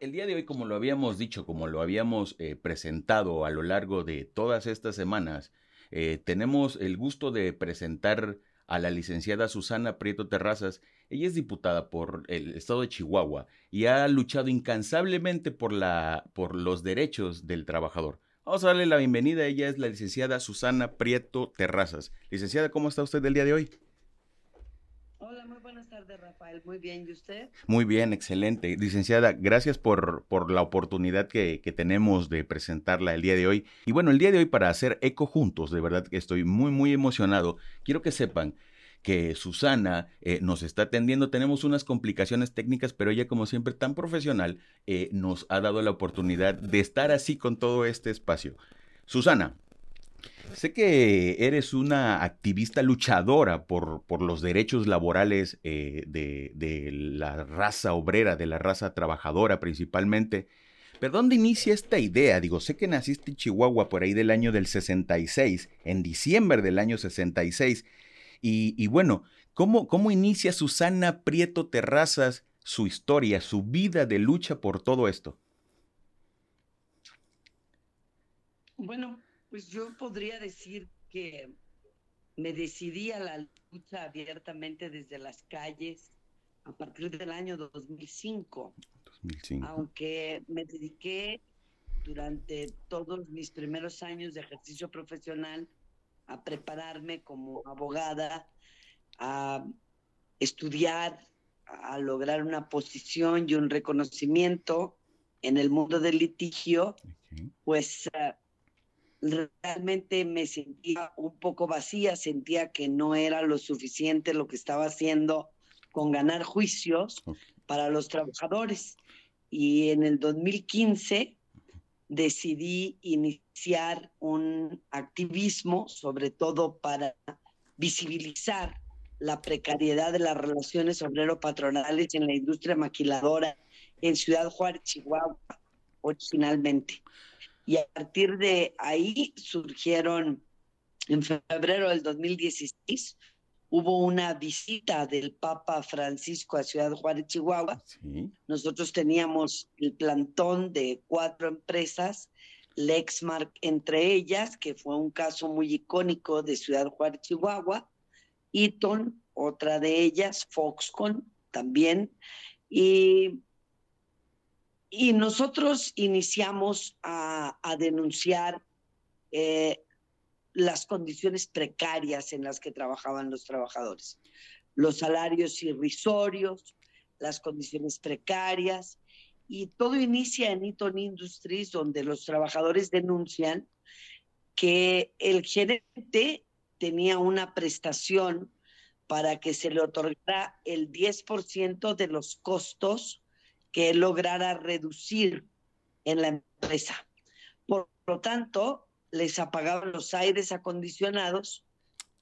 El día de hoy, como lo habíamos dicho, como lo habíamos eh, presentado a lo largo de todas estas semanas, eh, tenemos el gusto de presentar a la licenciada Susana Prieto Terrazas. Ella es diputada por el estado de Chihuahua y ha luchado incansablemente por, la, por los derechos del trabajador. Vamos a darle la bienvenida. Ella es la licenciada Susana Prieto Terrazas. Licenciada, ¿cómo está usted el día de hoy? Hola, muy buenas tardes, Rafael. Muy bien, ¿y usted? Muy bien, excelente. Licenciada, gracias por, por la oportunidad que, que, tenemos de presentarla el día de hoy. Y bueno, el día de hoy para hacer eco juntos, de verdad que estoy muy, muy emocionado. Quiero que sepan que Susana eh, nos está atendiendo. Tenemos unas complicaciones técnicas, pero ella, como siempre, tan profesional, eh, nos ha dado la oportunidad de estar así con todo este espacio. Susana, sé que eres una activista luchadora por, por los derechos laborales eh, de, de la raza obrera, de la raza trabajadora principalmente. ¿Pero dónde inicia esta idea? Digo, sé que naciste en Chihuahua por ahí del año del 66, en diciembre del año 66, y, bueno, ¿cómo, ¿cómo inicia Susana Prieto Terrazas su historia, su vida de lucha por todo esto? Bueno, pues yo podría decir que me decidí a la lucha abiertamente desde las calles a partir del año 2005. 2005. Aunque me dediqué durante todos mis primeros años de ejercicio profesional a prepararme como abogada, a estudiar, a lograr una posición y un reconocimiento en el mundo del litigio, pues uh, realmente me sentía un poco vacía, sentía que no era lo suficiente lo que estaba haciendo con ganar juicios para los trabajadores. Y en el 2015 decidí iniciar un activismo, sobre todo para visibilizar la precariedad de las relaciones obrero-patronales en la industria maquiladora en Ciudad Juárez, Chihuahua, originalmente. Y a partir de ahí surgieron, en febrero del 2016, hubo una visita del Papa Francisco a Ciudad Juárez, Chihuahua. Nosotros teníamos el plantón de cuatro empresas, Lexmark entre ellas, que fue un caso muy icónico de Ciudad Juárez, Chihuahua, Eaton, otra de ellas, Foxconn también, y, y nosotros iniciamos a, denunciar eh, las condiciones precarias en las que trabajaban los trabajadores, los salarios irrisorios, las condiciones precarias, y todo inicia en Eaton Industries, donde los trabajadores denuncian que el gerente tenía una prestación para que se le otorgara el 10% de los costos que él lograra reducir en la empresa. Por lo tanto, les apagaban los aires acondicionados,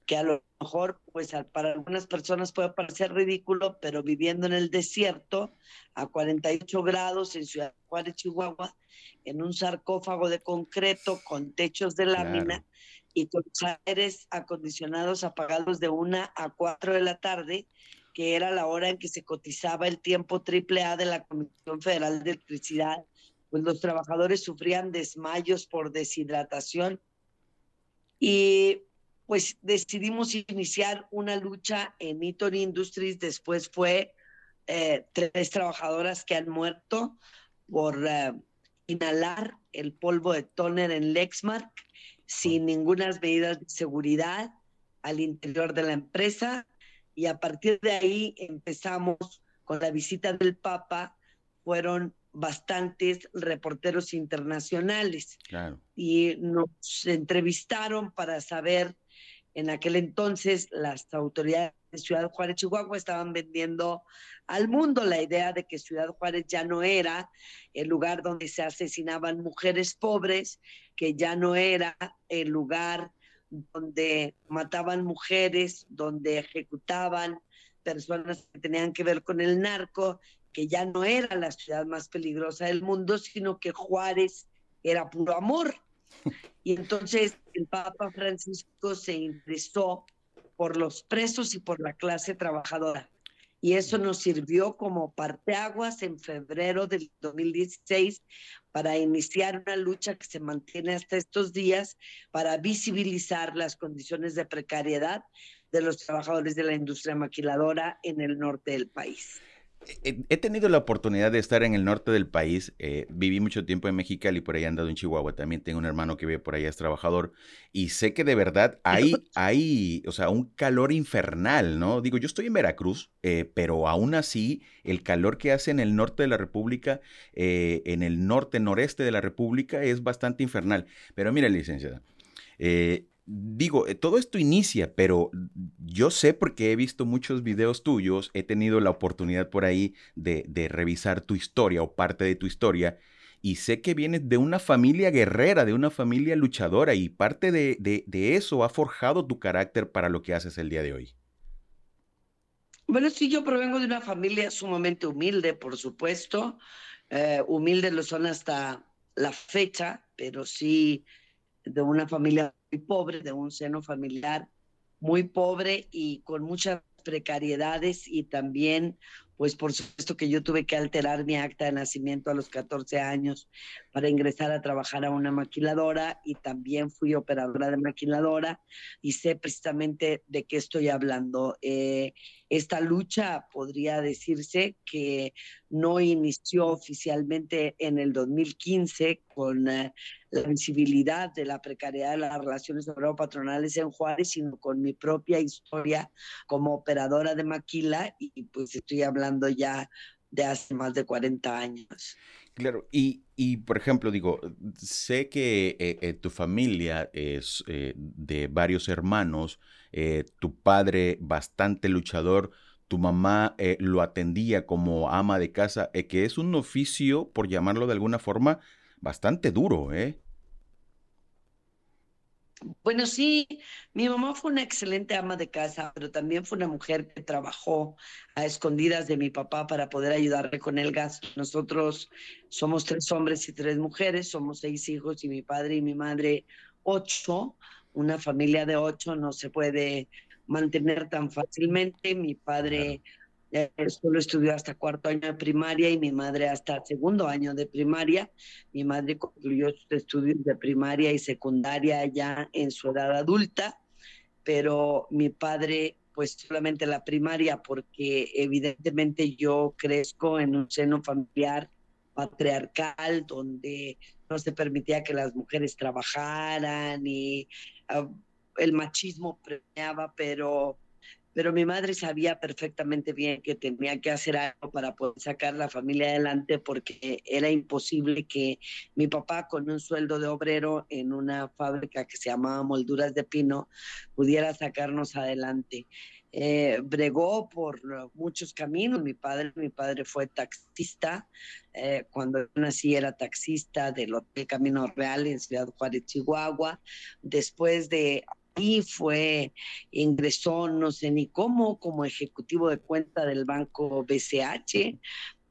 que a lo mejor, pues para algunas personas puede parecer ridículo, pero viviendo en el desierto, a 48 grados en Ciudad Juárez, Chihuahua, en un sarcófago de concreto con techos de lámina y con aires acondicionados apagados de una a cuatro de la tarde, que era la hora en que se cotizaba el tiempo triple A de la Comisión Federal de Electricidad pues los trabajadores sufrían desmayos por deshidratación y pues decidimos iniciar una lucha en Eaton Industries. Después fue eh, tres trabajadoras que han muerto por eh, inhalar el polvo de toner en Lexmark sin ninguna medidas de seguridad al interior de la empresa. Y a partir de ahí empezamos con la visita del Papa. Fueron bastantes reporteros internacionales. Y nos entrevistaron para saber, en aquel entonces las autoridades de Ciudad Juárez, Chihuahua, estaban vendiendo al mundo la idea de que Ciudad Juárez ya no era el lugar donde se asesinaban mujeres pobres, que ya no era el lugar donde mataban mujeres, donde ejecutaban personas que tenían que ver con el narco que ya no era la ciudad más peligrosa del mundo, sino que Juárez era puro amor. Y entonces el Papa Francisco se interesó por los presos y por la clase trabajadora. Y eso nos sirvió como parteaguas en febrero del 2016 para iniciar una lucha que se mantiene hasta estos días para visibilizar las condiciones de precariedad de los trabajadores de la industria maquiladora en el norte del país. He tenido la oportunidad de estar en el norte del país. Eh, viví mucho tiempo en Mexicali y por ahí he andado en Chihuahua. También tengo un hermano que vive por allá, es trabajador. Y sé que de verdad hay, hay o sea, un calor infernal, ¿no? Digo, yo estoy en Veracruz, eh, pero aún así, el calor que hace en el norte de la República, eh, en el norte, noreste de la República, es bastante infernal. Pero mira, licenciada, digo, eh, todo esto inicia, pero yo sé porque he visto muchos videos tuyos, he tenido la oportunidad por ahí de, revisar tu historia o parte de tu historia, y sé que vienes de una familia guerrera, de una familia luchadora, y parte de, eso ha forjado tu carácter para lo que haces el día de hoy. Bueno, sí, yo provengo de una familia sumamente humilde, por supuesto. Eh, humilde lo son hasta la fecha, pero sí de una familia muy pobre, de un seno familiar muy pobre y con muchas precariedades y también, pues por supuesto que yo tuve que alterar mi acta de nacimiento a los 14 años para ingresar a trabajar a una maquiladora y también fui operadora de maquiladora y sé precisamente de qué estoy hablando. Eh, esta lucha podría decirse que no inició oficialmente en el 2015 con eh, la visibilidad de la precariedad de las relaciones obrero-patronales en Juárez, sino con mi propia historia como operadora de maquila y pues estoy hablando ya de hace más de 40 años. Claro, y, por ejemplo, digo, sé que eh, eh, tu familia es de varios hermanos, eh, tu padre bastante luchador, tu mamá eh, lo atendía como ama de casa, eh, que es un oficio, por llamarlo de alguna forma, bastante duro, ¿eh? Bueno, sí, mi mamá fue una excelente ama de casa, pero también fue una mujer que trabajó a escondidas de mi papá para poder ayudarle con el gasto. Nosotros somos tres hombres y tres mujeres, somos seis hijos y mi padre y mi madre ocho una familia de ocho no se puede mantener tan fácilmente. Mi padre eh, solo estudió hasta cuarto año de primaria y mi madre hasta segundo año de primaria. Mi madre concluyó sus estudios de primaria y secundaria ya en su edad adulta, pero mi padre pues solamente la primaria porque evidentemente yo crezco en un seno familiar patriarcal donde no se permitía que las mujeres trabajaran y el machismo premiaba, pero, pero mi madre sabía perfectamente bien que tenía que hacer algo para poder sacar la familia adelante porque era imposible que mi papá con un sueldo de obrero en una fábrica que se llamaba Molduras de Pino pudiera sacarnos adelante. Eh, bregó por muchos caminos. Mi padre, mi padre fue taxista. Eh, cuando nací era taxista del Hotel Camino Real en Ciudad Juárez, Chihuahua. Después de ahí fue, ingresó no sé ni cómo, como ejecutivo de cuenta del banco BCH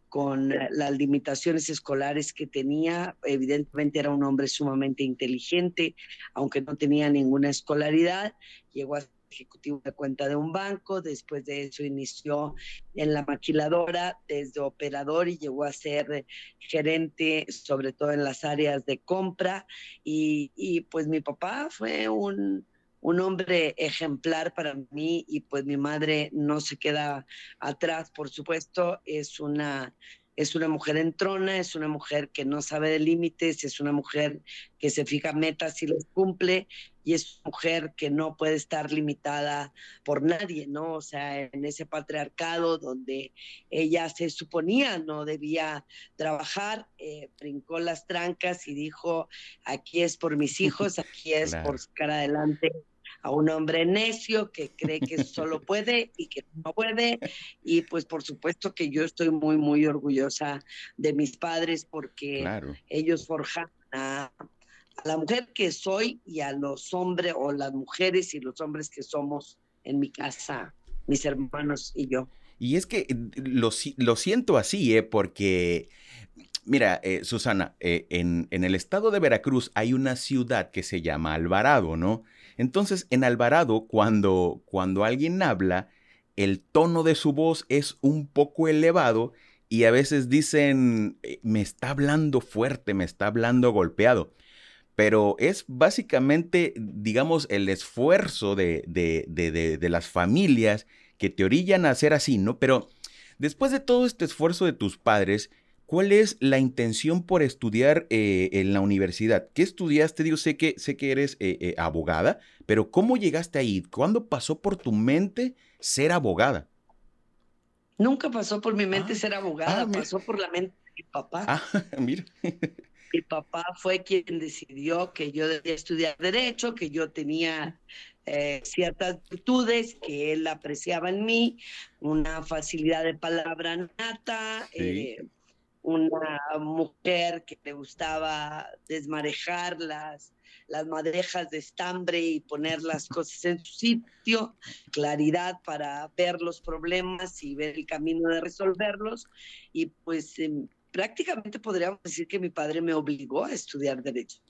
con las limitaciones escolares que tenía. Evidentemente era un hombre sumamente inteligente, aunque no tenía ninguna escolaridad. Llegó a ejecutivo de cuenta de un banco, después de eso inició en la maquiladora desde operador y llegó a ser gerente, sobre todo en las áreas de compra. Y, pues mi papá fue un, hombre ejemplar para mí y pues mi madre no se queda atrás, por supuesto, es una es una mujer en trona, es una mujer que no sabe de límites, es una mujer que se fija metas y los cumple, y es mujer que no puede estar limitada por nadie, ¿no? O sea, en ese patriarcado donde ella se suponía no debía trabajar, eh, brincó las trancas y dijo, aquí es por mis hijos, aquí es por sacar adelante a un hombre necio que cree que solo puede y que no puede. Y pues por supuesto que yo estoy muy, muy orgullosa de mis padres porque ellos forjaron a, la mujer que soy y a los hombres o las mujeres y los hombres que somos en mi casa, mis hermanos y yo. Y es que lo, lo siento así, ¿eh? porque Mira, eh, Susana, eh, en, en, el estado de Veracruz hay una ciudad que se llama Alvarado, ¿no? Entonces, en Alvarado, cuando, cuando alguien habla, el tono de su voz es un poco elevado y a veces dicen, eh, me está hablando fuerte, me está hablando golpeado. Pero es básicamente, digamos, el esfuerzo de, de, las familias que te orillan a hacer así, ¿no? Pero después de todo este esfuerzo de tus padres, ¿cuál es la intención por estudiar eh, en la universidad? ¿Qué estudiaste? Digo, sé que, sé que eres eh, abogada, pero ¿cómo llegaste ahí? ¿Cuándo pasó por tu mente ser abogada? Nunca pasó por mi mente ah, ser abogada, ah, pasó por la mente de mi papá. Ah, mira. Mi papá fue quien decidió que yo debía estudiar derecho, que yo tenía eh, ciertas virtudes que él apreciaba en mí, una facilidad de palabra nata, eh, una mujer que le gustaba desmarejar las las madejas de estambre y poner las cosas en su sitio, claridad para ver los problemas y ver el camino de resolverlos. Y pues em, prácticamente podríamos decir que mi padre me obligó a estudiar derecho.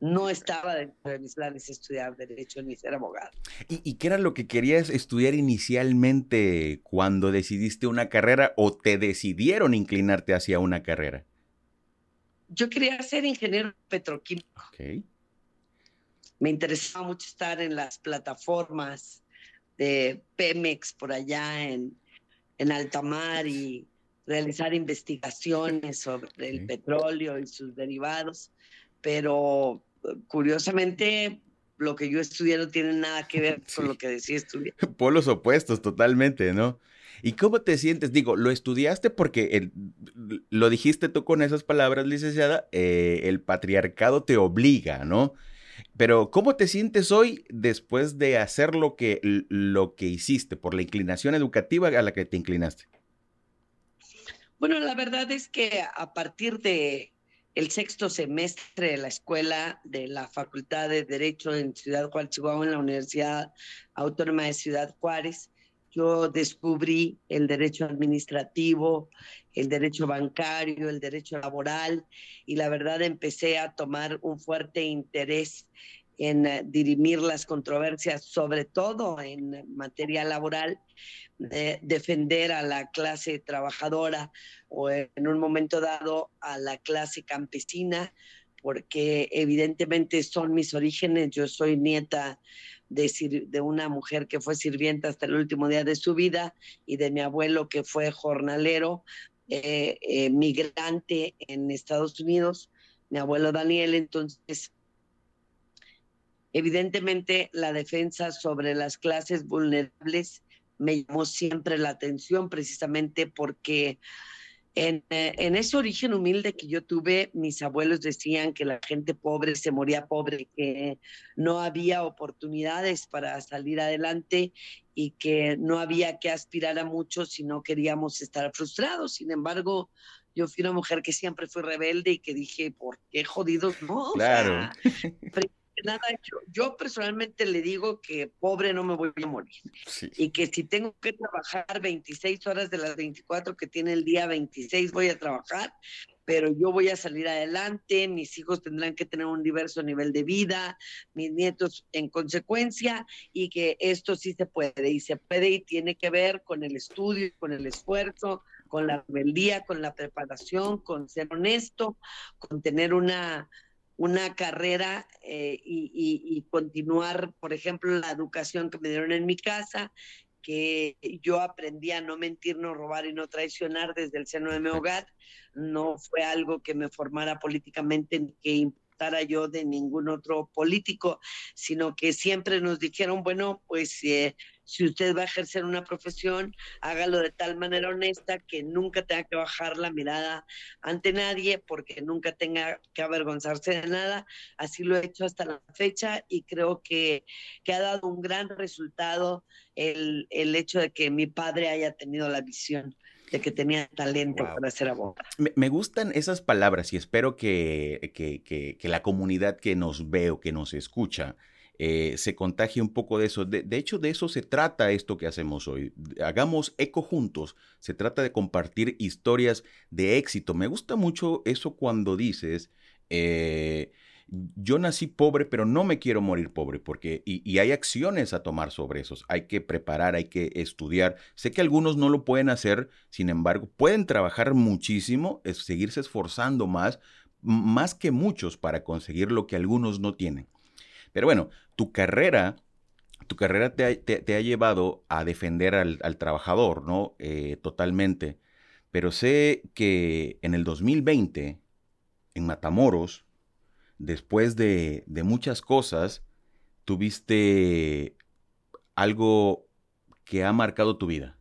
No estaba dentro de mis planes estudiar derecho ni ser abogado. ¿Y, ¿Y, qué era lo que querías estudiar inicialmente cuando decidiste una carrera o te decidieron inclinarte hacia una carrera? Yo quería ser ingeniero petroquímico. Okay me interesaba mucho estar en las plataformas de Pemex por allá en, en alta mar y realizar investigaciones sobre el petróleo y sus derivados, pero curiosamente lo que yo estudié no tiene nada que ver con lo que decía estudiar. Polos opuestos totalmente, ¿no? ¿Y cómo te sientes? Digo, lo estudiaste porque lo dijiste tú con esas palabras, licenciada, eh, el patriarcado te obliga, ¿no? Pero ¿cómo te sientes hoy después de hacer lo que, lo que hiciste por la inclinación educativa a la que te inclinaste? Bueno, la verdad es que a partir de el sexto semestre de la escuela de la Facultad de Derecho en Ciudad Juárez, en la Universidad Autónoma de Ciudad Juárez, yo descubrí el derecho administrativo, el derecho bancario, el derecho laboral y la verdad empecé a tomar un fuerte interés en eh, dirimir las controversias, sobre todo en materia laboral, de defender a la clase trabajadora o en un momento dado a la clase campesina, porque evidentemente son mis orígenes. Yo soy nieta de, de, una mujer que fue sirvienta hasta el último día de su vida y de mi abuelo que fue jornalero, eh, migrante en Estados Unidos, mi abuelo Daniel. Entonces, evidentemente la defensa sobre las clases vulnerables me llamó siempre la atención precisamente porque eh, en, ese origen humilde que yo tuve, mis abuelos decían que la gente pobre se moría pobre, que no había oportunidades para salir adelante y que no había que aspirar a mucho si no queríamos estar frustrados. Sin embargo, yo fui una mujer que siempre fue rebelde y que dije, ¿por qué jodidos no? Claro. nada, yo, yo, personalmente le digo que pobre no me voy a morir. Y que si tengo que trabajar 26 horas de las 24 que tiene el día 26, voy a trabajar, pero yo voy a salir adelante, mis hijos tendrán que tener un diverso nivel de vida, mis nietos en consecuencia, y que esto sí se puede, y se puede y tiene que ver con el estudio, con el esfuerzo, con la rebeldía, con la preparación, con ser honesto, con tener una una carrera eh, y, continuar, por ejemplo, la educación que me dieron en mi casa, que yo aprendí a no mentir, no robar y no traicionar desde el seno de mi hogar. No fue algo que me formara políticamente que yo de ningún otro político, sino que siempre nos dijeron, bueno, pues eh, si usted va a ejercer una profesión, hágalo de tal manera honesta que nunca tenga que bajar la mirada ante nadie, porque nunca tenga que avergonzarse de nada. Así lo he hecho hasta la fecha y creo que, que ha dado un gran resultado el, el hecho de que mi padre haya tenido la visión de que tenía talento para ser abogado. Me, gustan esas palabras y espero que, que, que, que, la comunidad que nos ve o que nos escucha eh, se contagie un poco de eso. De, hecho, de eso se trata esto que hacemos hoy. Hagamos eco juntos. Se trata de compartir historias de éxito. Me gusta mucho eso cuando dices, eh, yo nací pobre, pero no me quiero morir pobre, porque, y, hay acciones a tomar sobre esos, hay que preparar, hay que estudiar. Sé que algunos no lo pueden hacer, sin embargo, pueden trabajar muchísimo, seguirse esforzando más, más que muchos para conseguir lo que algunos no tienen. Pero bueno, tu carrera, tu carrera te ha, llevado a defender al, trabajador, ¿no? Eh, totalmente. Pero sé que en el 2020, en Matamoros, después de, muchas cosas, tuviste algo que ha marcado tu vida.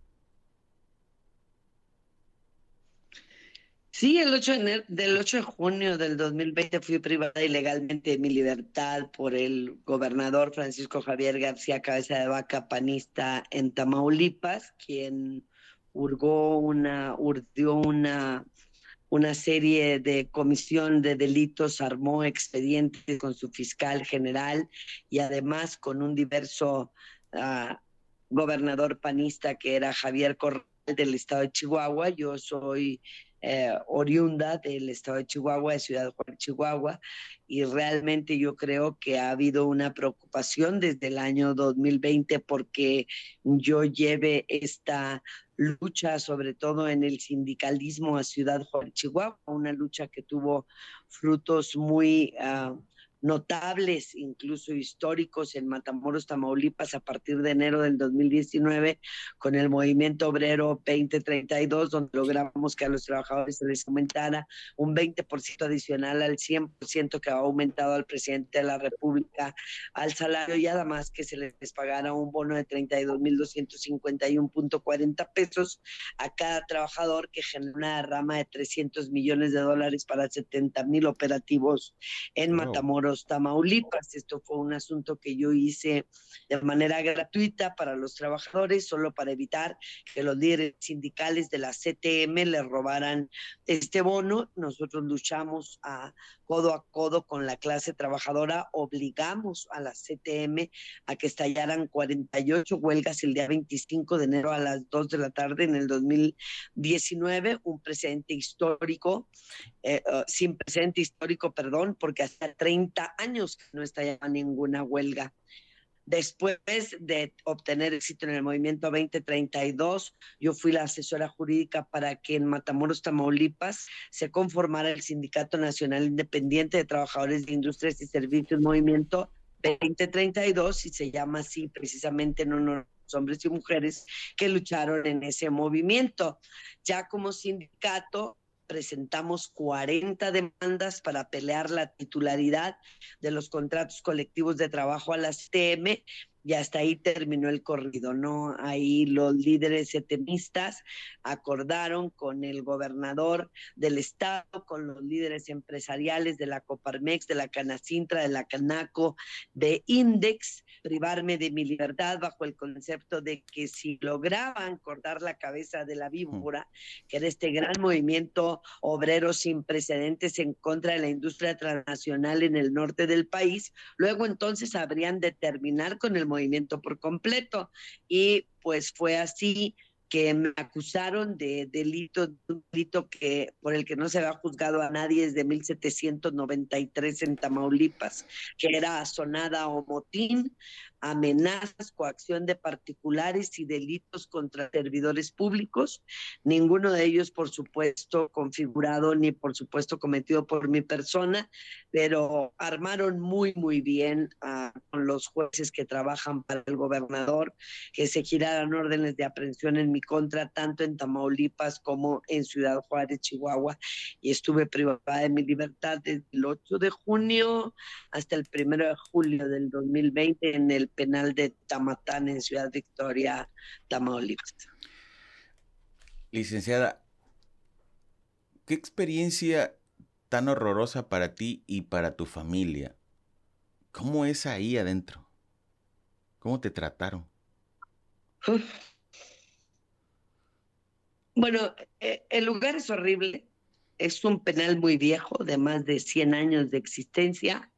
Sí, el 8 de del 8 de junio del 2020 fui privada ilegalmente de mi libertad por el gobernador Francisco Javier García Cabeza de Vaca, panista en Tamaulipas, quien urgó una, urdió una una serie de comisión de delitos, armó expedientes con su fiscal general y además con un diverso ah, gobernador panista que era Javier Corral del estado de Chihuahua. Yo soy eh, oriunda del estado de Chihuahua, de Ciudad Juárez, Chihuahua, y realmente yo creo que ha habido una preocupación desde el año 2020 porque yo lleve esta lucha, sobre todo en el sindicalismo a Ciudad Juárez, Chihuahua, una lucha que tuvo frutos muy... Ah, notables, incluso históricos, en Matamoros, Tamaulipas, a partir de enero del 2019, con el movimiento obrero 2032, donde logramos que a los trabajadores se les aumentara un 20% adicional al 100% que ha aumentado al presidente de la República al salario y además que se les pagara un bono de 32.251.40 pesos a cada trabajador que genera una rama de 300 millones de dólares para 70 mil operativos en Matamoros Tamaulipas. Esto fue un asunto que yo hice de manera gratuita para los trabajadores, solo para evitar que los líderes sindicales de la CTM le robaran este bono. Nosotros luchamos a codo a codo con la clase trabajadora, obligamos a la CTM a que estallaran 48 huelgas el día 25 de enero a las 2 de la tarde en el 2019, un presente histórico, eh, uh, sin presente histórico, perdón, porque hasta 30 años no estallaba ninguna huelga. Después de obtener éxito en el movimiento 2032, yo fui la asesora jurídica para que en Matamoros, Tamaulipas, se conformara el Sindicato Nacional Independiente de Trabajadores de Industrias y Servicios Movimiento 2032 y se llama así precisamente en honor hombres y mujeres que lucharon en ese movimiento. Ya como sindicato presentamos 40 demandas para pelear la titularidad de los contratos colectivos de trabajo a las TM y hasta ahí terminó el corrido, ¿no? Ahí los líderes etemistas acordaron con el gobernador del estado, con los líderes empresariales de la Coparmex, de la Canacintra, de la Canaco, de Index, privarme de mi libertad bajo el concepto de que si lograban cortar la cabeza de la víbora, que era este gran movimiento obrero sin precedentes en contra de la industria transnacional en el norte del país, luego entonces habrían de terminar con el movimiento por completo. Y pues fue así que me acusaron de delito, un delito que, por el que no se había juzgado a nadie desde 1793 en Tamaulipas, que era sonada o motín, amenazas, coacción de particulares y delitos contra servidores públicos, ninguno de ellos, por supuesto, configurado ni, por supuesto, cometido por mi persona, pero armaron muy, muy bien a, con los jueces que trabajan para el gobernador, que se giraran órdenes de aprehensión en mi contra, tanto en Tamaulipas como en Ciudad Juárez, Chihuahua, y estuve privada de mi libertad desde el 8 de junio hasta el 1 de julio del 2020 en el penal de Tamatán en Ciudad Victoria, Tamaulipas. Licenciada, ¿qué experiencia tan horrorosa para ti y para tu familia? ¿Cómo es ahí adentro? ¿Cómo te trataron? Bueno, eh, el lugar es horrible. Es un penal muy viejo, de más de 100 años de existencia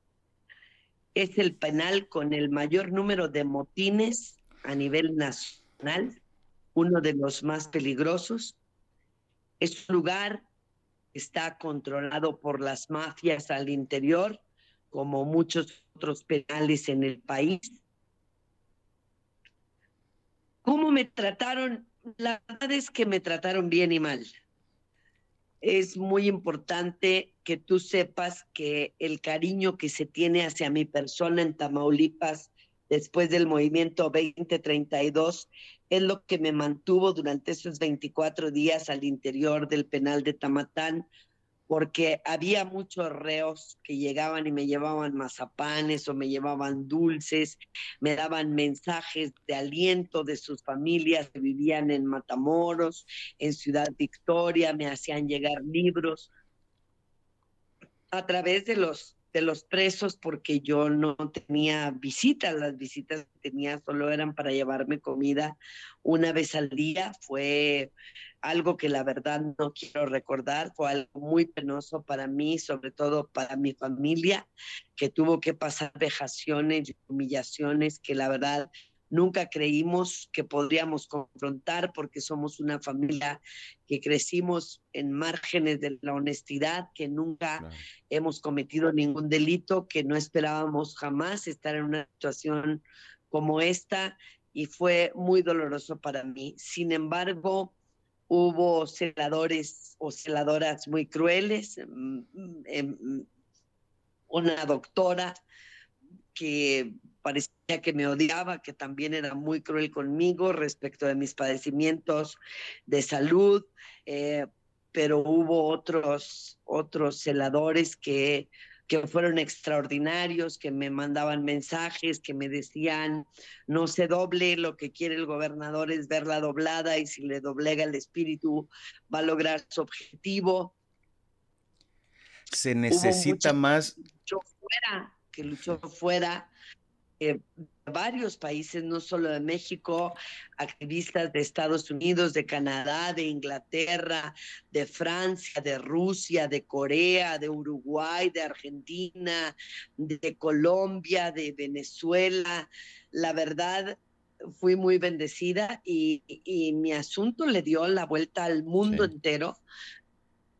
es el penal con el mayor número de motines a nivel nacional, uno de los más peligrosos. Es un lugar que está controlado por las mafias al interior, como muchos otros penales en el país. ¿Cómo me trataron? La verdad es que me trataron bien y mal. Es muy importante que tú sepas que el cariño que se tiene hacia mi persona en Tamaulipas después del movimiento 2032 es lo que me mantuvo durante esos 24 días al interior del penal de Tamatán, porque había muchos reos que llegaban y me llevaban mazapanes o me llevaban dulces, me daban mensajes de aliento de sus familias que vivían en Matamoros, en Ciudad Victoria, me hacían llegar libros a través de los de los presos porque yo no tenía visitas, las visitas que tenía solo eran para llevarme comida una vez al día, fue algo que la verdad no quiero recordar, fue algo muy penoso para mí, sobre todo para mi familia, que tuvo que pasar vejaciones y humillaciones que la verdad nunca creímos que podríamos confrontar porque somos una familia que crecimos en márgenes de la honestidad, que nunca hemos cometido ningún delito, que no esperábamos jamás estar en una situación como esta y fue muy doloroso para mí. Sin embargo, hubo celadores o celadoras muy crueles, mm, mm, em, una doctora que parecía que me odiaba, que también era muy cruel conmigo respecto de mis padecimientos de salud, eh, pero hubo otros, otros celadores que, que fueron extraordinarios, que me mandaban mensajes, que me decían, no se doble, lo que quiere el gobernador es verla doblada y si le doblega el espíritu va a lograr su objetivo. Se necesita más... fuera, que luchó fuera de varios países, no solo de México, activistas de Estados Unidos, de Canadá, de Inglaterra, de Francia, de Rusia, de Corea, de Uruguay, de Argentina, de Colombia, de Venezuela. La verdad, fui muy bendecida y, mi asunto le dio la vuelta al mundo entero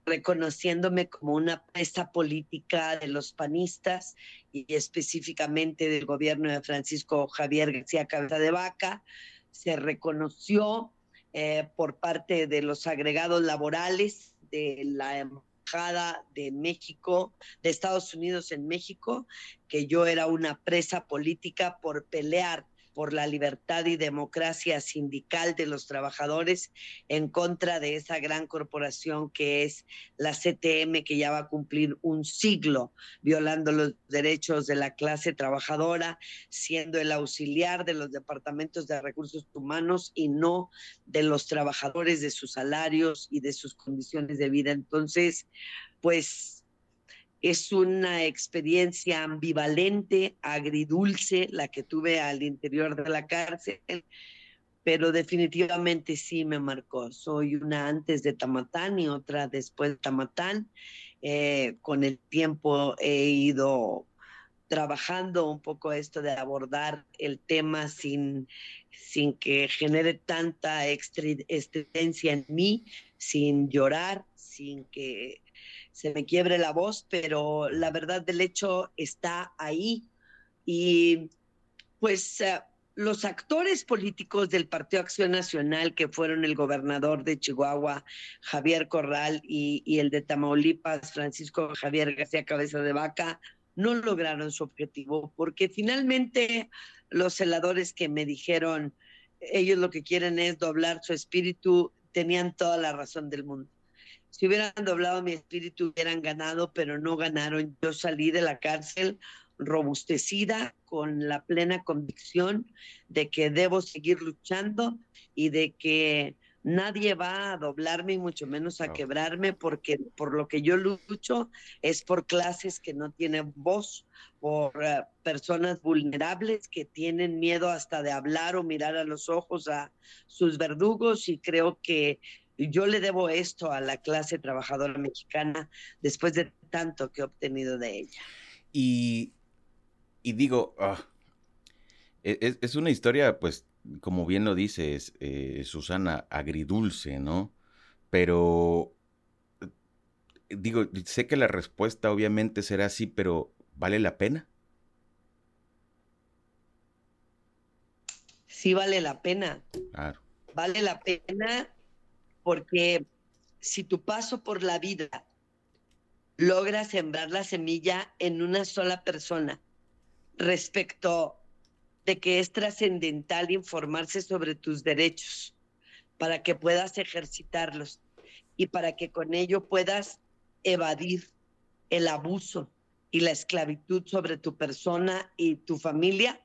reconociéndome como una presa política de los panistas y específicamente del gobierno de Francisco Javier García Cabeza de Vaca. Se reconoció eh, por parte de los agregados laborales de la Embajada de México, de Estados Unidos en México, que yo era una presa política por pelear por la libertad y democracia sindical de los trabajadores en contra de esa gran corporación que es la CTM, que ya va a cumplir un siglo violando los derechos de la clase trabajadora, siendo el auxiliar de los departamentos de recursos humanos y no de los trabajadores, de sus salarios y de sus condiciones de vida. Entonces, pues es una experiencia ambivalente, agridulce, la que tuve al interior de la cárcel, pero definitivamente sí me marcó. Soy una antes de Tamatán y otra después de Tamatán. Eh, con el tiempo he ido trabajando un poco esto de abordar el tema sin, sin que genere tanta excedencia en mí, sin llorar, sin que se me quiebre la voz, pero la verdad del hecho está ahí. Y pues eh, los actores políticos del Partido Acción Nacional, que fueron el gobernador de Chihuahua, Javier Corral, y, y el de Tamaulipas, Francisco Javier García Cabeza de Vaca, no lograron su objetivo, porque finalmente los celadores que me dijeron, ellos lo que quieren es doblar su espíritu, tenían toda la razón del mundo. Si hubieran doblado mi espíritu, hubieran ganado, pero no ganaron. Yo salí de la cárcel robustecida, con la plena convicción de que debo seguir luchando y de que nadie va a doblarme y mucho menos a quebrarme porque por lo que yo lucho es por clases que no tienen voz, por eh, personas vulnerables que tienen miedo hasta de hablar o mirar a los ojos a sus verdugos y creo que yo le debo esto a la clase trabajadora mexicana después de tanto que he obtenido de ella. Y, digo, ah, e, es, una historia, pues, como bien lo dices, eh, Susana, agridulce, ¿no? Pero, digo, sé que la respuesta obviamente será así, pero ¿Vale la pena? Sí vale la pena. Claro. Vale la pena porque si tu paso por la vida logra sembrar la semilla en una sola persona respecto de que es trascendental informarse sobre tus derechos para que puedas ejercitarlos y para que con ello puedas evadir el abuso y la esclavitud sobre tu persona y tu familia,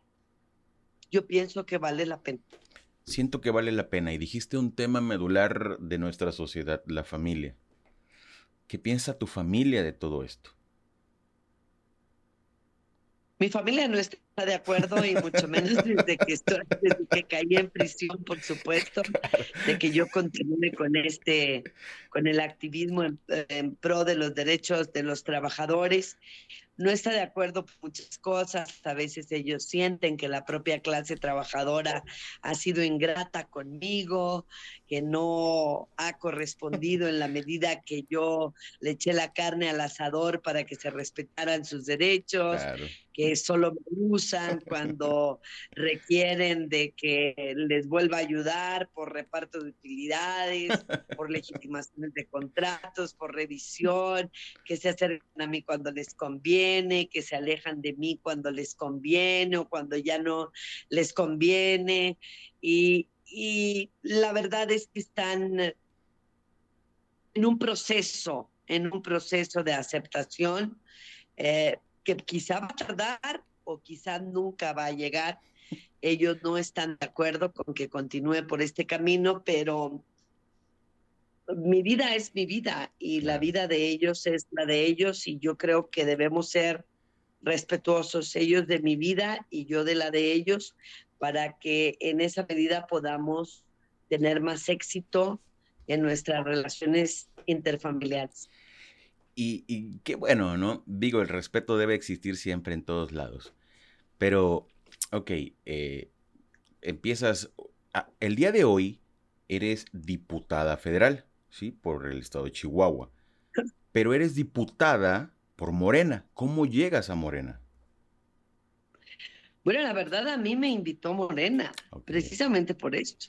yo pienso que vale la pena. Siento que vale la pena y dijiste un tema medular de nuestra sociedad, la familia. ¿Qué piensa tu familia de todo esto? Mi familia no está de acuerdo y mucho menos desde que estoy, desde que caí en prisión, por supuesto, de que yo continúe con este, con el activismo en, pro de los derechos de los trabajadores. No está de acuerdo con muchas cosas. A veces ellos sienten que la propia clase trabajadora ha sido ingrata conmigo, que no ha correspondido en la medida que yo le eché la carne al asador para que se respetaran sus derechos, que solo me usan cuando requieren de que les vuelva a ayudar por reparto de utilidades, por legitimaciones de contratos, por revisión, que se acercan a mí cuando les conviene, que se alejan de mí cuando les conviene o cuando ya no les conviene. Y, la verdad es que están en un proceso, en un proceso de aceptación. Eh, que quizá va a tardar, o quizás nunca va a llegar. Ellos no están de acuerdo con que continúe por este camino, pero mi vida es mi vida y la vida de ellos es la de ellos y yo creo que debemos ser respetuosos ellos de mi vida y yo de la de ellos para que en esa medida podamos tener más éxito en nuestras relaciones interfamiliares. Y, y, qué bueno, ¿no? Digo, el respeto debe existir siempre en todos lados. Pero, ok, eh, empiezas, el día de hoy eres diputada federal, ¿sí? Por el estado de Chihuahua. Pero eres diputada por Morena. ¿Cómo llegas a Morena? Bueno, la verdad a mí me invitó Morena, precisamente por esto,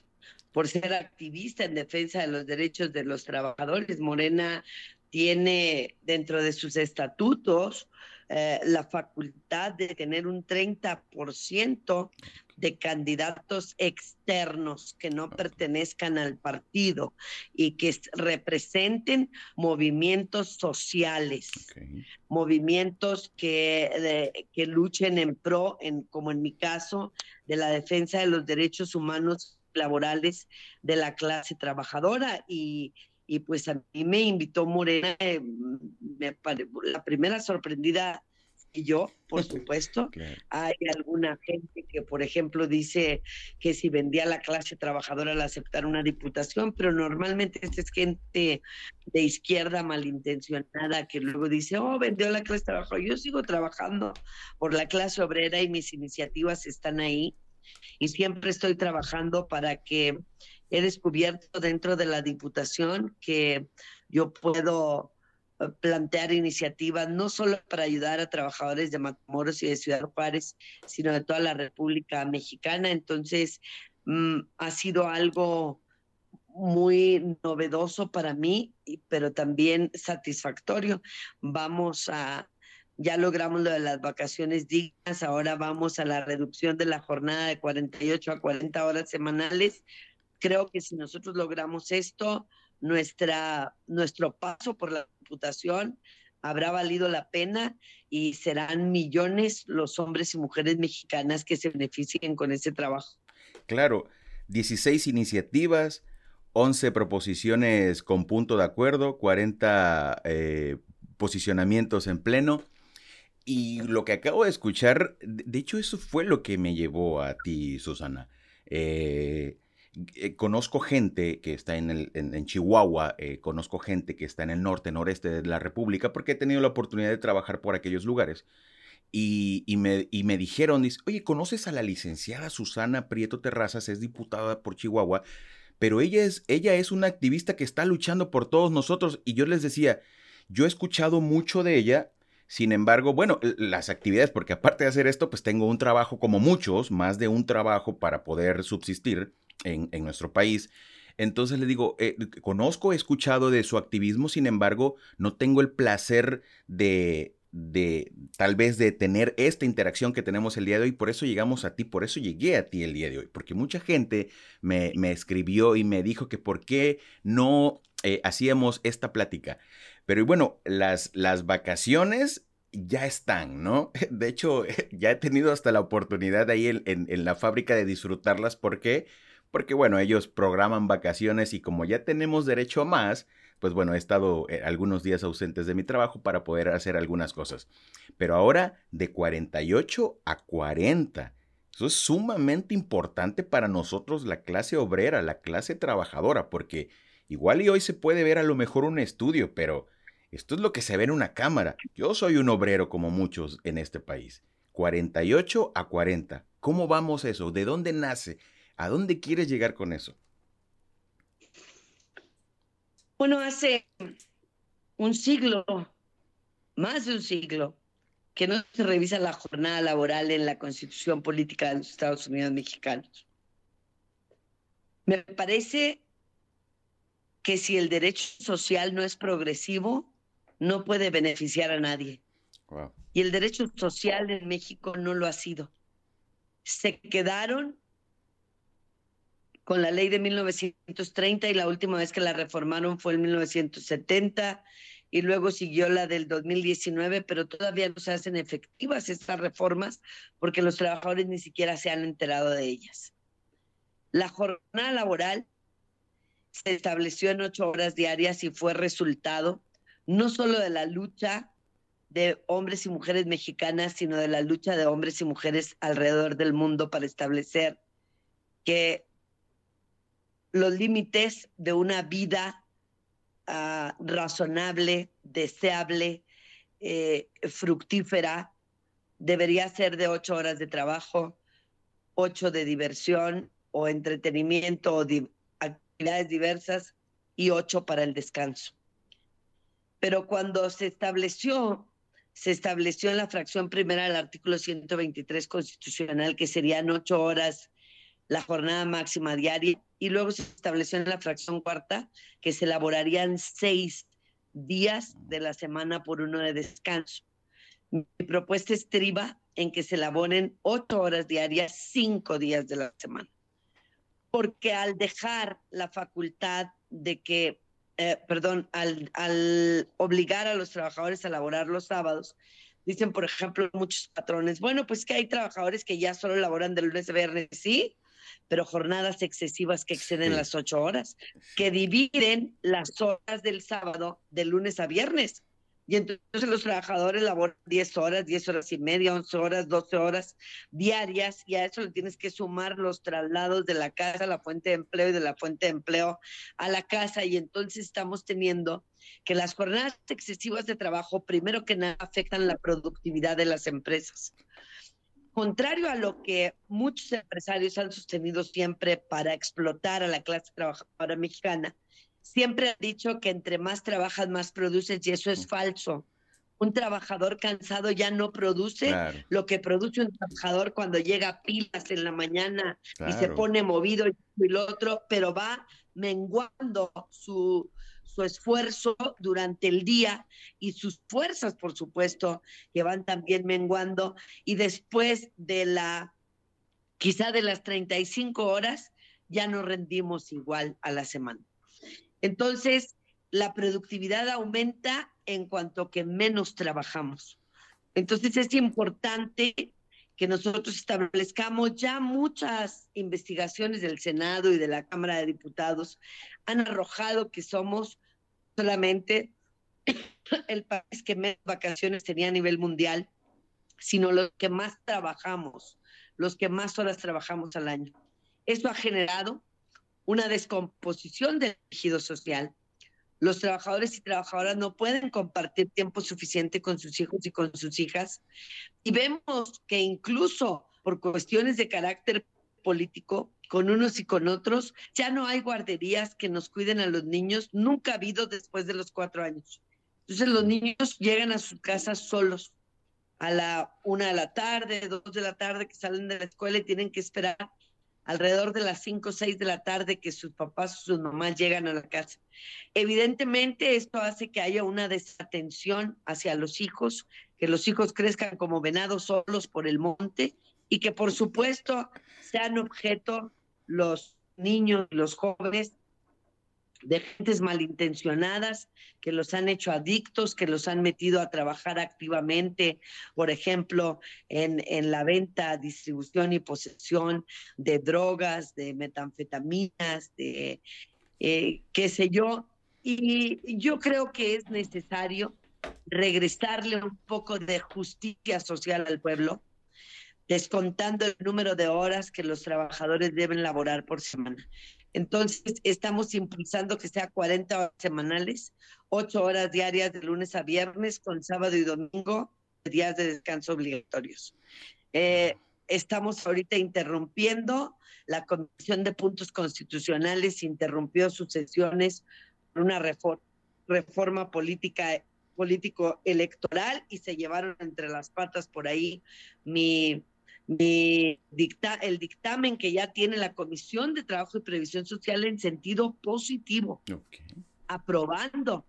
por ser activista en defensa de los derechos de los trabajadores. Morena tiene dentro de sus estatutos eh, la facultad de tener un 30% de candidatos externos que no pertenezcan al partido y que representen movimientos sociales, movimientos que, que luchen en pro, en, como en mi caso, de la defensa de los derechos humanos laborales de la clase trabajadora. Y, y pues a mí me invitó Morena, eh, me la primera sorprendida y yo, por supuesto. Hay alguna gente que, por ejemplo, dice que si vendía la clase trabajadora al aceptar una diputación, pero normalmente es gente de izquierda malintencionada que luego dice, oh, vendió la clase trabajadora. Yo sigo trabajando por la clase obrera y mis iniciativas están ahí y siempre estoy trabajando para que he descubierto dentro de la Diputación que yo puedo plantear iniciativas no solo para ayudar a trabajadores de Matamoros y de Ciudad Juárez, sino de toda la República Mexicana. Entonces, mm, ha sido algo muy novedoso para mí, pero también satisfactorio. Vamos a, ya logramos lo de las vacaciones dignas, ahora vamos a la reducción de la jornada de 48 a 40 horas semanales Creo que si nosotros logramos esto, nuestra, nuestro paso por la Diputación habrá valido la pena y serán millones los hombres y mujeres mexicanas que se beneficien con ese trabajo. Claro, 16 iniciativas, 11 proposiciones con punto de acuerdo, 40 eh, posicionamientos en pleno. Y lo que acabo de escuchar, de hecho eso fue lo que me llevó a ti, Susana. Eh, eh, conozco gente que está en, el, en, Chihuahua, eh, conozco gente que está en el norte, noreste de la República, porque he tenido la oportunidad de trabajar por aquellos lugares. Y, me, y me dijeron, oye, ¿conoces a la licenciada Susana Prieto Terrazas? Es diputada por Chihuahua, pero ella es, ella es una activista que está luchando por todos nosotros. Y yo les decía, yo he escuchado mucho de ella, Sin embargo, bueno, las actividades, porque aparte de hacer esto, pues tengo un trabajo como muchos, más de un trabajo para poder subsistir en, nuestro país. Entonces le digo, eh, conozco, he escuchado de su activismo, sin embargo, no tengo el placer de, de tal vez de tener esta interacción que tenemos el día de hoy. Por eso llegamos a ti, por eso llegué a ti el día de hoy, porque mucha gente me, me escribió y me dijo que por qué no eh, hacíamos esta plática. Pero bueno, las, las vacaciones ya están, ¿no? De hecho, ya he tenido hasta la oportunidad ahí en, en, la fábrica de disfrutarlas. ¿Por qué? Porque bueno, ellos programan vacaciones y como ya tenemos derecho a más, pues bueno, he estado eh, algunos días ausentes de mi trabajo para poder hacer algunas cosas. Pero ahora de 48 a 40. Eso es sumamente importante para nosotros, la clase obrera, la clase trabajadora, porque igual y hoy se puede ver a lo mejor un estudio, pero esto es lo que se ve en una cámara. Yo soy un obrero como muchos en este país. 48 a 40. ¿Cómo vamos eso? ¿De dónde nace? ¿A dónde quieres llegar con eso? Bueno, hace un siglo, más de un siglo, que no se revisa la jornada laboral en la constitución política de los Estados Unidos mexicanos. Me parece que si el derecho social no es progresivo, no puede beneficiar a nadie. Y el derecho social en México no lo ha sido. Se quedaron con la ley de 1930 y la última vez que la reformaron fue en 1970 y luego siguió la del 2019, pero todavía no se hacen efectivas estas reformas porque los trabajadores ni siquiera se han enterado de ellas. La jornada laboral se estableció en ocho horas diarias y fue resultado no solo de la lucha de hombres y mujeres mexicanas, sino de la lucha de hombres y mujeres alrededor del mundo para establecer que los límites de una vida ah, razonable, deseable, eh, fructífera, debería ser de ocho horas de trabajo, ocho de diversión o entretenimiento o actividades diversas y ocho para el descanso. Pero cuando se estableció, se estableció en la fracción primera del artículo 123 constitucional que serían ocho horas la jornada máxima diaria y luego se estableció en la fracción cuarta que se elaborarían seis días de la semana por uno de descanso. Mi propuesta estriba en que se elaboren ocho horas diarias, cinco días de la semana. Porque al dejar la facultad de que, eh, perdón, al, al obligar a los trabajadores a elaborar los sábados, dicen, por ejemplo, muchos patrones, bueno, pues que hay trabajadores que ya solo elaboran de lunes a viernes, sí, pero jornadas excesivas que exceden las ocho horas, que dividen las horas del sábado de lunes a viernes. Y entonces los trabajadores laboran 10 horas, 10 horas y media, 11 horas, 12 horas diarias y a eso le tienes que sumar los traslados de la casa a la fuente de empleo y de la fuente de empleo a la casa. Y entonces estamos teniendo que las jornadas excesivas de trabajo primero que nada afectan la productividad de las empresas contrario a lo que muchos empresarios han sostenido siempre para explotar a la clase trabajadora mexicana, siempre han dicho que entre más trabajas, más produces, y eso es falso. Un trabajador cansado ya no produce lo que produce un trabajador cuando llega a pilas en la mañana y se pone movido y lo otro, pero va menguando su, su esfuerzo durante el día y sus fuerzas, por supuesto, que van también menguando. Y después de la, quizá de las 35 horas, ya no rendimos igual a la semana. Entonces, la productividad aumenta en cuanto que menos trabajamos. Entonces, es importante que nosotros establezcamos ya muchas investigaciones del Senado y de la Cámara de Diputados han arrojado que somos solamente el país que menos vacaciones tenía a nivel mundial, sino los que más trabajamos, los que más horas trabajamos al año. Eso ha generado una descomposición del tejido social. Los trabajadores y trabajadoras no pueden compartir tiempo suficiente con sus hijos y con sus hijas. Y vemos que incluso por cuestiones de carácter político, con unos y con otros. Ya no hay guarderías que nos cuiden a los niños, nunca ha habido después de los cuatro años. Entonces los niños llegan a sus casas solos a la una de la tarde, dos de la tarde que salen de la escuela y tienen que esperar alrededor de las cinco o seis de la tarde que sus papás o sus mamás llegan a la casa. Evidentemente esto hace que haya una desatención hacia los hijos, que los hijos crezcan como venados solos por el monte y que por supuesto sean objeto los niños los jóvenes de gentes malintencionadas que los han hecho adictos, que los han metido a trabajar activamente, por ejemplo, en, en la venta, distribución y posesión de drogas, de metanfetaminas, de eh, qué sé yo. Y yo creo que es necesario regresarle un poco de justicia social al pueblo, descontando el número de horas que los trabajadores deben laborar por semana. Entonces, estamos impulsando que sea 40 horas semanales, 8 horas diarias de lunes a viernes, con sábado y domingo, días de descanso obligatorios. Eh, estamos ahorita interrumpiendo, la Comisión de Puntos Constitucionales interrumpió sus sesiones por una reforma política político electoral y se llevaron entre las patas por ahí mi dicta, el dictamen que ya tiene la Comisión de Trabajo y Previsión Social en sentido positivo, aprobando.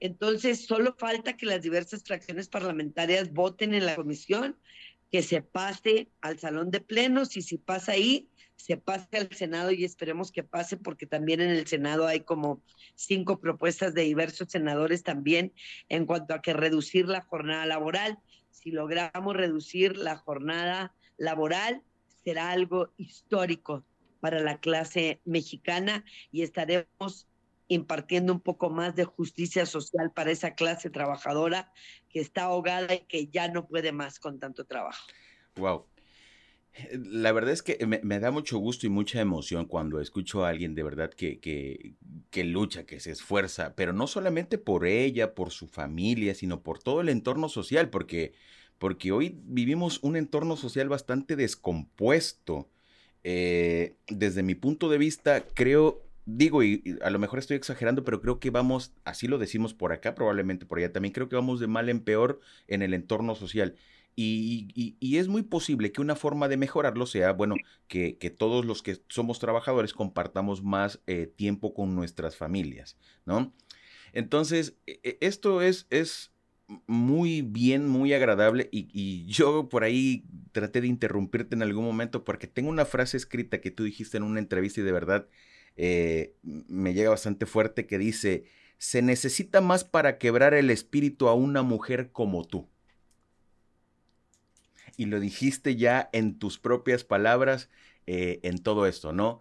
Entonces, solo falta que las diversas fracciones parlamentarias voten en la comisión, que se pase al salón de plenos y si pasa ahí, se pase al Senado y esperemos que pase porque también en el Senado hay como cinco propuestas de diversos senadores también en cuanto a que reducir la jornada laboral. Si logramos reducir la jornada laboral será algo histórico para la clase mexicana y estaremos impartiendo un poco más de justicia social para esa clase trabajadora que está ahogada y que ya no puede más con tanto trabajo. Wow. La verdad es que me, da mucho gusto y mucha emoción cuando escucho a alguien de verdad que, que, lucha, que se esfuerza, pero no solamente por ella, por su familia, sino por todo el entorno social, porque porque hoy vivimos un entorno social bastante descompuesto. Eh, desde mi punto de vista, creo, digo, y, a lo mejor estoy exagerando, pero creo que vamos, así lo decimos por acá, probablemente por allá también, creo que vamos de mal en peor en el entorno social. Y, es muy posible que una forma de mejorarlo sea, bueno, que, todos los que somos trabajadores compartamos más eh, tiempo con nuestras familias, ¿no? Entonces, e, e, esto es, es muy bien, muy agradable y, yo por ahí traté de interrumpirte en algún momento porque tengo una frase escrita que tú dijiste en una entrevista y de verdad eh, me llega bastante fuerte que dice, se necesita más para quebrar el espíritu a una mujer como tú. Y lo dijiste ya en tus propias palabras eh, en todo esto, ¿no?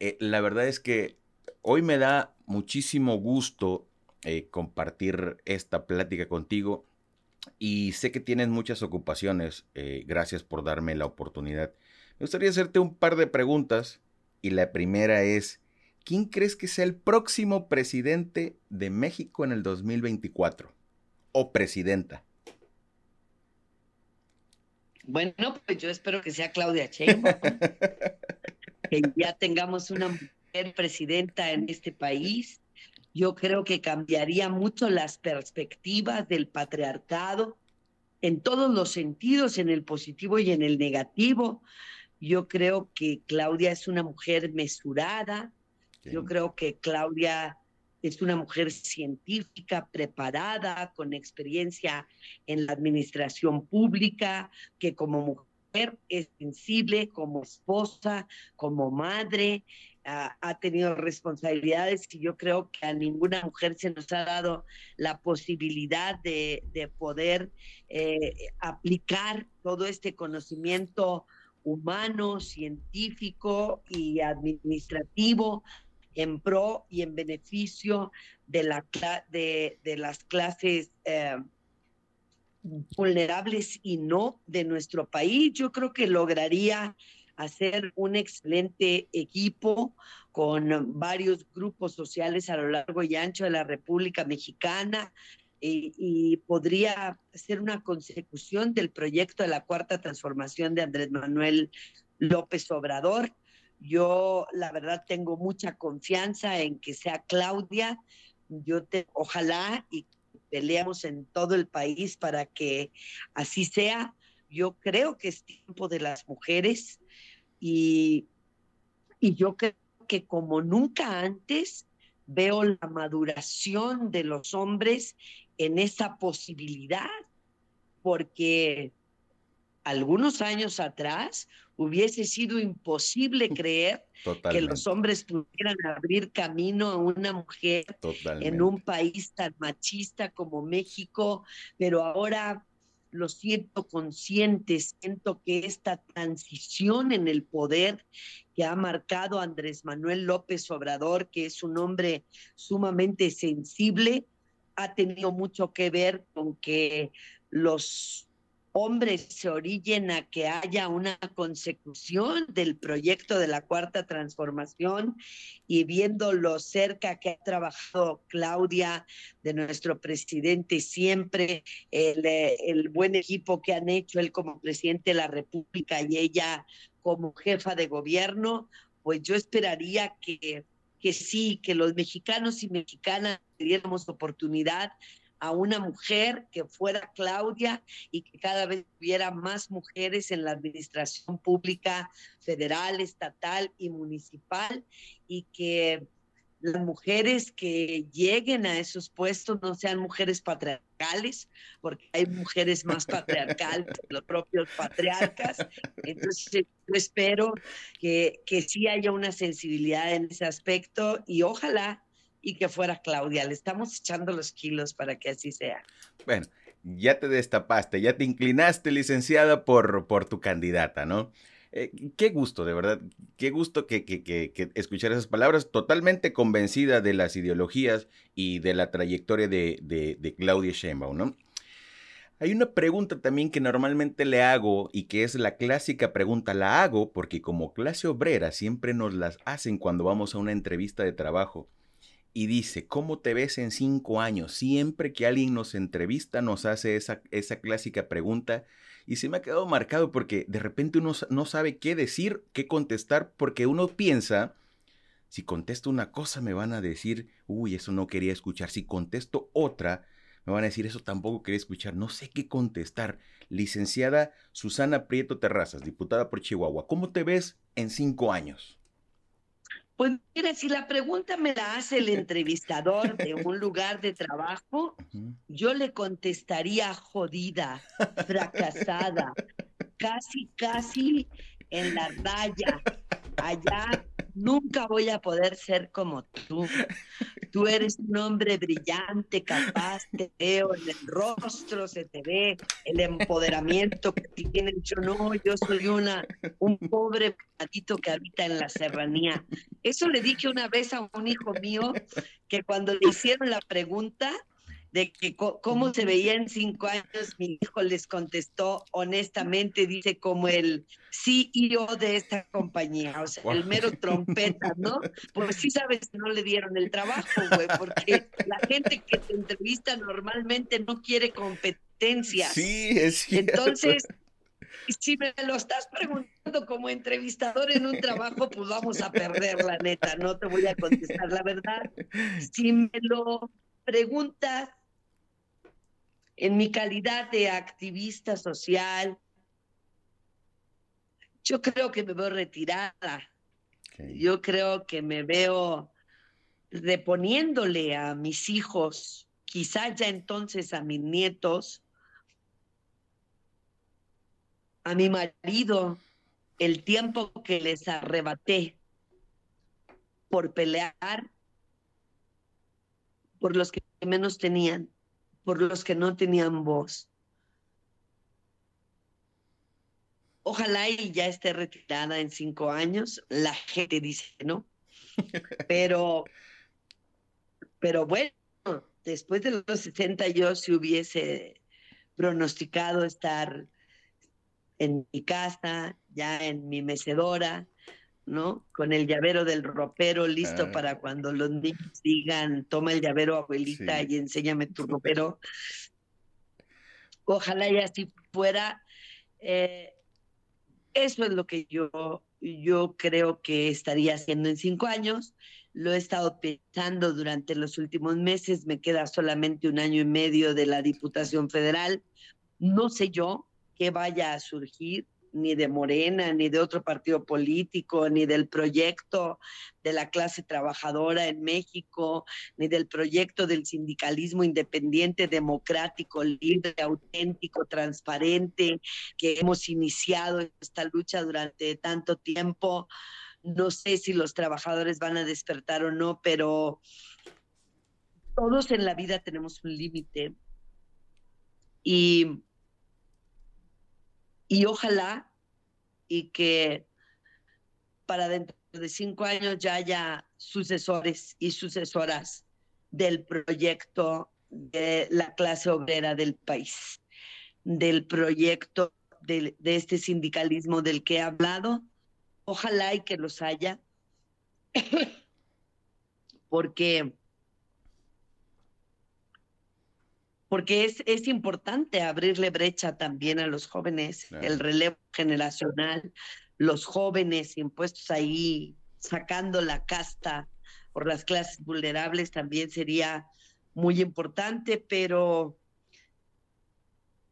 Eh, la verdad es que hoy me da muchísimo gusto eh, compartir esta plática contigo. Y sé que tienes muchas ocupaciones. Eh, gracias por darme la oportunidad. Me gustaría hacerte un par de preguntas. Y la primera es, ¿quién crees que sea el próximo presidente de México en el 2024? O presidenta. Bueno, pues yo espero que sea Claudia Sheinbaum. que ya tengamos una mujer presidenta en este país yo creo que cambiaría mucho las perspectivas del patriarcado en todos los sentidos, en el positivo y en el negativo. Yo creo que Claudia es una mujer mesurada, yo creo que Claudia es una mujer científica, preparada, con experiencia en la administración pública, que como mujer es sensible, como esposa, como madre, ha, tenido responsabilidades y yo creo que a ninguna mujer se nos ha dado la posibilidad de, poder eh, aplicar todo este conocimiento humano, científico y administrativo en pro y en beneficio de, las clases eh, vulnerables y no de nuestro país. Yo creo que lograría hacer un excelente equipo con varios grupos sociales a lo largo y ancho de la República Mexicana y, podría ser una consecución del proyecto de la cuarta transformación de Andrés Manuel López Obrador. Yo, la verdad, tengo mucha confianza en que sea Claudia. Yo te, ojalá y peleamos en todo el país para que así sea. Yo creo que es tiempo de las mujeres y, y yo creo que como nunca antes veo la maduración de los hombres en esa posibilidad, porque algunos años atrás hubiese sido imposible creer que los hombres pudieran abrir camino a una mujer en un país tan machista como México, pero ahora lo siento consciente, siento que esta transición en el poder que ha marcado Andrés Manuel López Obrador, que es un hombre sumamente sensible, ha tenido mucho que ver con que los hombres se orillen a que haya una consecución del proyecto de la cuarta transformación y viendo lo cerca que ha trabajado Claudia de nuestro presidente siempre, el, buen equipo que han hecho él como presidente de la República y ella como jefa de gobierno, pues yo esperaría que, que sí, que los mexicanos y mexicanas diéramos oportunidad a una mujer que fuera Claudia y que cada vez hubiera más mujeres en la administración pública federal, estatal y municipal y que las mujeres que lleguen a esos puestos no sean mujeres patriarcales, porque hay mujeres más patriarcales que los propios patriarcas. Entonces, yo espero que, que sí haya una sensibilidad en ese aspecto y ojalá y que fuera Claudia. Le estamos echando los kilos para que así sea. Bueno, ya te destapaste, ya te inclinaste, licenciada, por, por tu candidata, ¿no? Eh, qué gusto, de verdad, qué gusto que, que, que, escuchar esas palabras, totalmente convencida de las ideologías y de la trayectoria de, de, Claudia Sheinbaum, ¿no? Hay una pregunta también que normalmente le hago y que es la clásica pregunta, la hago porque como clase obrera siempre nos las hacen cuando vamos a una entrevista de trabajo y dice, ¿cómo te ves en cinco años? Siempre que alguien nos entrevista nos hace esa, esa clásica pregunta y se me ha quedado marcado porque de repente uno no sabe qué decir, qué contestar, porque uno piensa, si contesto una cosa me van a decir, uy, eso no quería escuchar, si contesto otra, me van a decir, eso tampoco quería escuchar, no sé qué contestar. Licenciada Susana Prieto Terrazas, diputada por Chihuahua, ¿cómo te ves en cinco años? Pues mira, si la pregunta me la hace el entrevistador de un lugar de trabajo, yo le contestaría jodida, fracasada, casi, casi en la raya, allá nunca voy a poder ser como tú. Tú eres un hombre brillante, capaz, te veo en el rostro, se te ve el empoderamiento que tienes. Yo no, yo soy una, un pobre gatito que habita en la serranía. Eso le dije una vez a un hijo mío que cuando le hicieron la pregunta, de que cómo se veía en cinco años, mi hijo les contestó honestamente, dice como el CEO de esta compañía, o sea, el mero trompeta, ¿no? Pues sí sabes que no le dieron el trabajo, güey, porque la gente que te entrevista normalmente no quiere competencia. Sí, es cierto. Entonces, si me lo estás preguntando como entrevistador en un trabajo, pues vamos a perder, la neta, no te voy a contestar la verdad. Si me lo preguntas en mi calidad de activista social, yo creo que me veo retirada. Yo creo que me veo reponiéndole a mis hijos, quizás ya entonces a mis nietos, a mi marido, el tiempo que les arrebaté por pelear por los que menos tenían por los que no tenían voz. Ojalá y ya esté retirada en cinco años. La gente dice no. Pero, pero bueno, después de los 60 yo si hubiese pronosticado estar en mi casa, ya en mi mecedora, ¿no? Con el llavero del ropero listo ah. para cuando los niños digan, toma el llavero abuelita y enséñame tu ropero. Ojalá y así fuera. Eh, eso es lo que yo yo creo que estaría haciendo en cinco años. Lo he estado pensando durante los últimos meses. Me queda solamente un año y medio de la Diputación Federal. No sé yo qué vaya a surgir ni de Morena, ni de otro partido político, ni del proyecto de la clase trabajadora en México, ni del proyecto del sindicalismo independiente, democrático, libre, auténtico, transparente, que hemos iniciado esta lucha durante tanto tiempo. No sé si los trabajadores van a despertar o no, pero todos en la vida tenemos un límite. Y y ojalá y que para dentro de cinco años ya haya sucesores y sucesoras del proyecto de la clase obrera del país, del proyecto de, este sindicalismo del que he hablado. Ojalá y que los haya, porque porque es, es importante abrirle brecha también a los jóvenes, el relevo generacional, los jóvenes impuestos ahí, sacando la casta por las clases vulnerables también sería muy importante, pero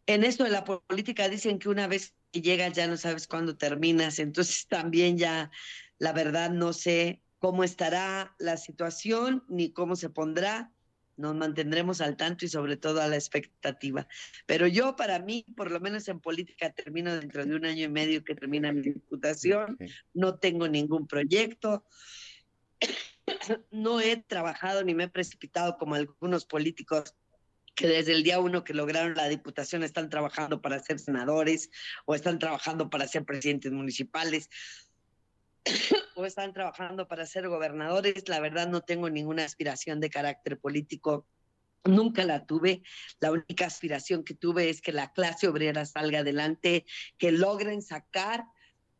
en esto de la política dicen que una vez que llegas ya no sabes cuándo terminas, entonces también ya la verdad no sé cómo estará la situación ni cómo se pondrá nos mantendremos al tanto y sobre todo a la expectativa. Pero yo para mí, por lo menos en política, termino dentro de un año y medio que termina mi diputación, no tengo ningún proyecto, no he trabajado ni me he precipitado como algunos políticos que desde el día uno que lograron la diputación están trabajando para ser senadores o están trabajando para ser presidentes municipales están trabajando para ser gobernadores. La verdad no tengo ninguna aspiración de carácter político. Nunca la tuve. La única aspiración que tuve es que la clase obrera salga adelante, que logren sacar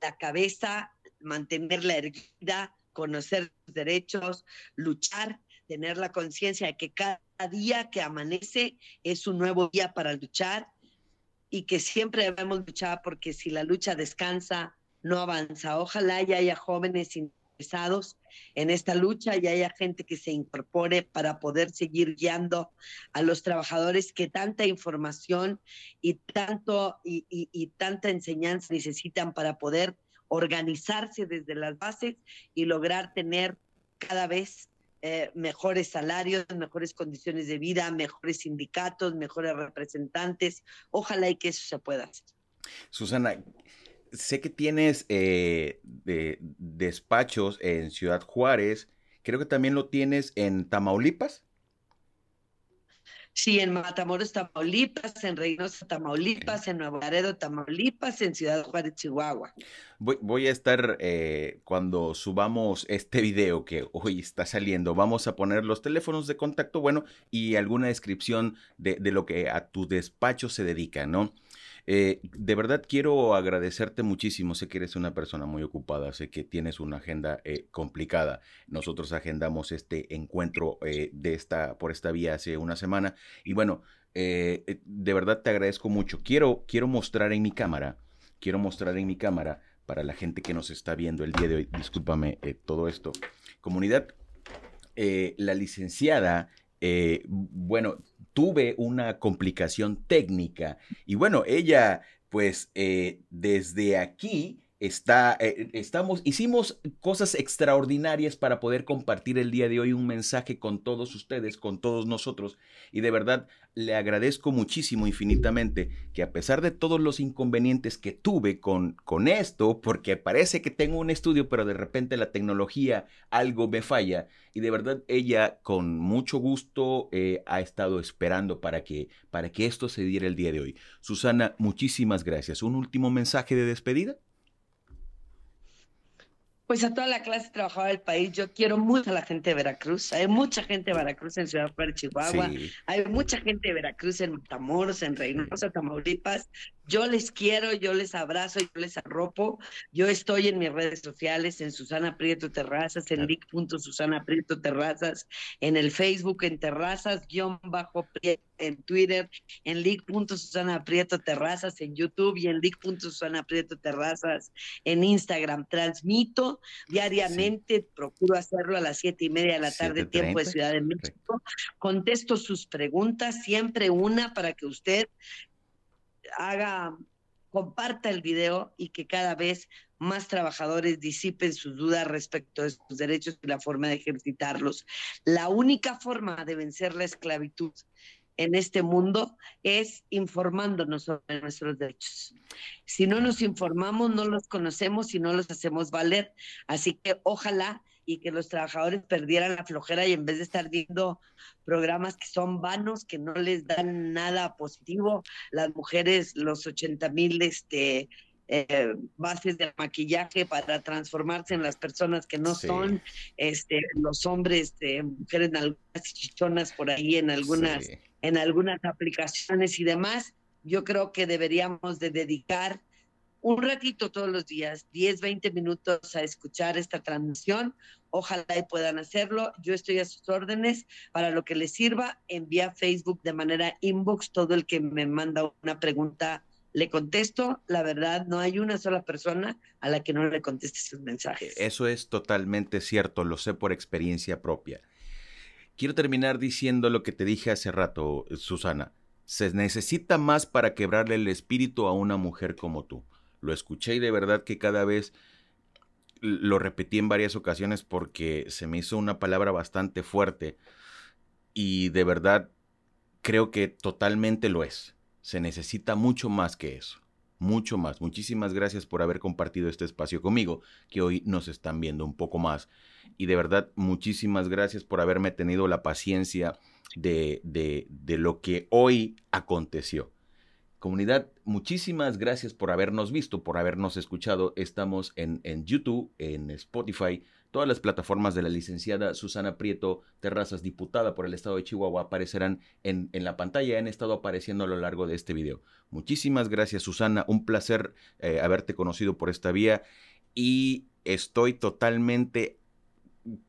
la cabeza, mantenerla erguida, conocer sus derechos, luchar, tener la conciencia de que cada día que amanece es un nuevo día para luchar y que siempre debemos luchar porque si la lucha descansa, no avanza. Ojalá ya haya jóvenes interesados en esta lucha y haya gente que se incorpore para poder seguir guiando a los trabajadores que tanta información y tanto y, tanta enseñanza necesitan para poder organizarse desde las bases y lograr tener cada vez eh, mejores salarios, mejores condiciones de vida, mejores sindicatos, mejores representantes. Ojalá que eso se pueda hacer. Susana, sé que tienes eh, despachos en Ciudad Juárez, creo que también lo tienes en Tamaulipas. Sí, en Matamoros, Tamaulipas, en Reynosa, Tamaulipas, en Nuevo Laredo, Tamaulipas, en Ciudad Juárez, Chihuahua. Voy, a estar, eh, cuando subamos este video que hoy está saliendo, vamos a poner los teléfonos de contacto, bueno, y alguna descripción de, de lo que a tu despacho se dedica, ¿no? Eh, de verdad quiero agradecerte muchísimo. Sé que eres una persona muy ocupada, sé que tienes una agenda eh, complicada. Nosotros agendamos este encuentro eh, de esta, por esta vía hace una semana. Y bueno, de verdad te agradezco mucho. Quiero, quiero mostrar en mi cámara, quiero mostrar en mi cámara para la gente que nos está viendo el día de hoy, discúlpame todo esto. Comunidad, la licenciada eh, bueno, tuve una complicación técnica y bueno, ella pues eh, desde aquí está, eh, estamos, hicimos cosas extraordinarias para poder compartir el día de hoy un mensaje con todos ustedes, con todos nosotros. Y de verdad le agradezco muchísimo, infinitamente, que a pesar de todos los inconvenientes que tuve con, con esto, porque parece que tengo un estudio, pero de repente la tecnología algo me falla. Y de verdad ella con mucho gusto eh, ha estado esperando para que, para que esto se diera el día de hoy. Susana, muchísimas gracias. ¿Un último mensaje de despedida? Pues a toda la clase trabajadora del país. Yo quiero mucho a la gente de Veracruz. Hay mucha gente de Veracruz en Ciudad Juárez, Chihuahua. Hay mucha gente de Veracruz en Matamoros, en Reynosa, Tamaulipas. Yo les quiero, yo les abrazo, yo les arropo. Yo estoy en mis redes sociales, en Susana Prieto Terrazas, en Susana Prieto Terrazas, en el Facebook en Terrazas, guion bajo en Twitter, en Susana Prieto Terrazas, en YouTube y en Susana Prieto Terrazas, en Instagram. Transmito diariamente, procuro hacerlo a las siete y media de la tarde, tiempo de Ciudad de México. Contesto sus preguntas, siempre una para que usted haga, comparta el video y que cada vez más trabajadores disipen sus dudas respecto de sus derechos y la forma de ejercitarlos. La única forma de vencer la esclavitud en este mundo es informándonos sobre nuestros derechos. Si no nos informamos, no los conocemos y no los hacemos valer. Así que ojalá y que los trabajadores perdieran la flojera y en vez de estar viendo programas que son vanos, que no les dan nada positivo, las mujeres, los 80 mil este, eh, bases de maquillaje para transformarse en las personas que no son, este, los hombres, de mujeres en algunas chichonas por ahí, en algunas, en algunas aplicaciones y demás. Yo creo que deberíamos de dedicar un ratito todos los días, 10, 20 minutos a escuchar esta transmisión. Ojalá puedan hacerlo. Yo estoy a sus órdenes para lo que les sirva. Envía Facebook de manera inbox. Todo el que me manda una pregunta le contesto. La verdad, no hay una sola persona a la que no le conteste sus mensajes. Eso es totalmente cierto. Lo sé por experiencia propia. Quiero terminar diciendo lo que te dije hace rato, Susana. Se necesita más para quebrarle el espíritu a una mujer como tú lo escuché y de verdad que cada vez lo repetí en varias ocasiones porque se me hizo una palabra bastante fuerte y de verdad creo que totalmente lo es. Se necesita mucho más que eso. Mucho más. Muchísimas gracias por haber compartido este espacio conmigo, que hoy nos están viendo un poco más. Y de verdad, muchísimas gracias por haberme tenido la paciencia de, de, de lo que hoy aconteció. Comunidad, muchísimas gracias por habernos visto, por habernos escuchado. Estamos en, en, YouTube, en Spotify, todas las plataformas de la licenciada Susana Prieto Terrazas, diputada por el estado de Chihuahua, aparecerán en, en la pantalla, han estado apareciendo a lo largo de este video. Muchísimas gracias, Susana. Un placer eh, haberte conocido por esta vía y estoy totalmente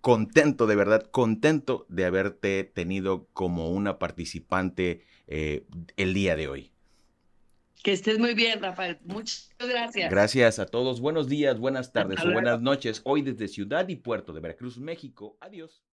contento, de verdad, contento de haberte tenido como una participante eh, el día de hoy. Que estés muy bien, Rafael. Muchas gracias. Gracias a todos. Buenos días, buenas tardes o buenas noches. Hoy desde Ciudad y Puerto de Veracruz, México. Adiós.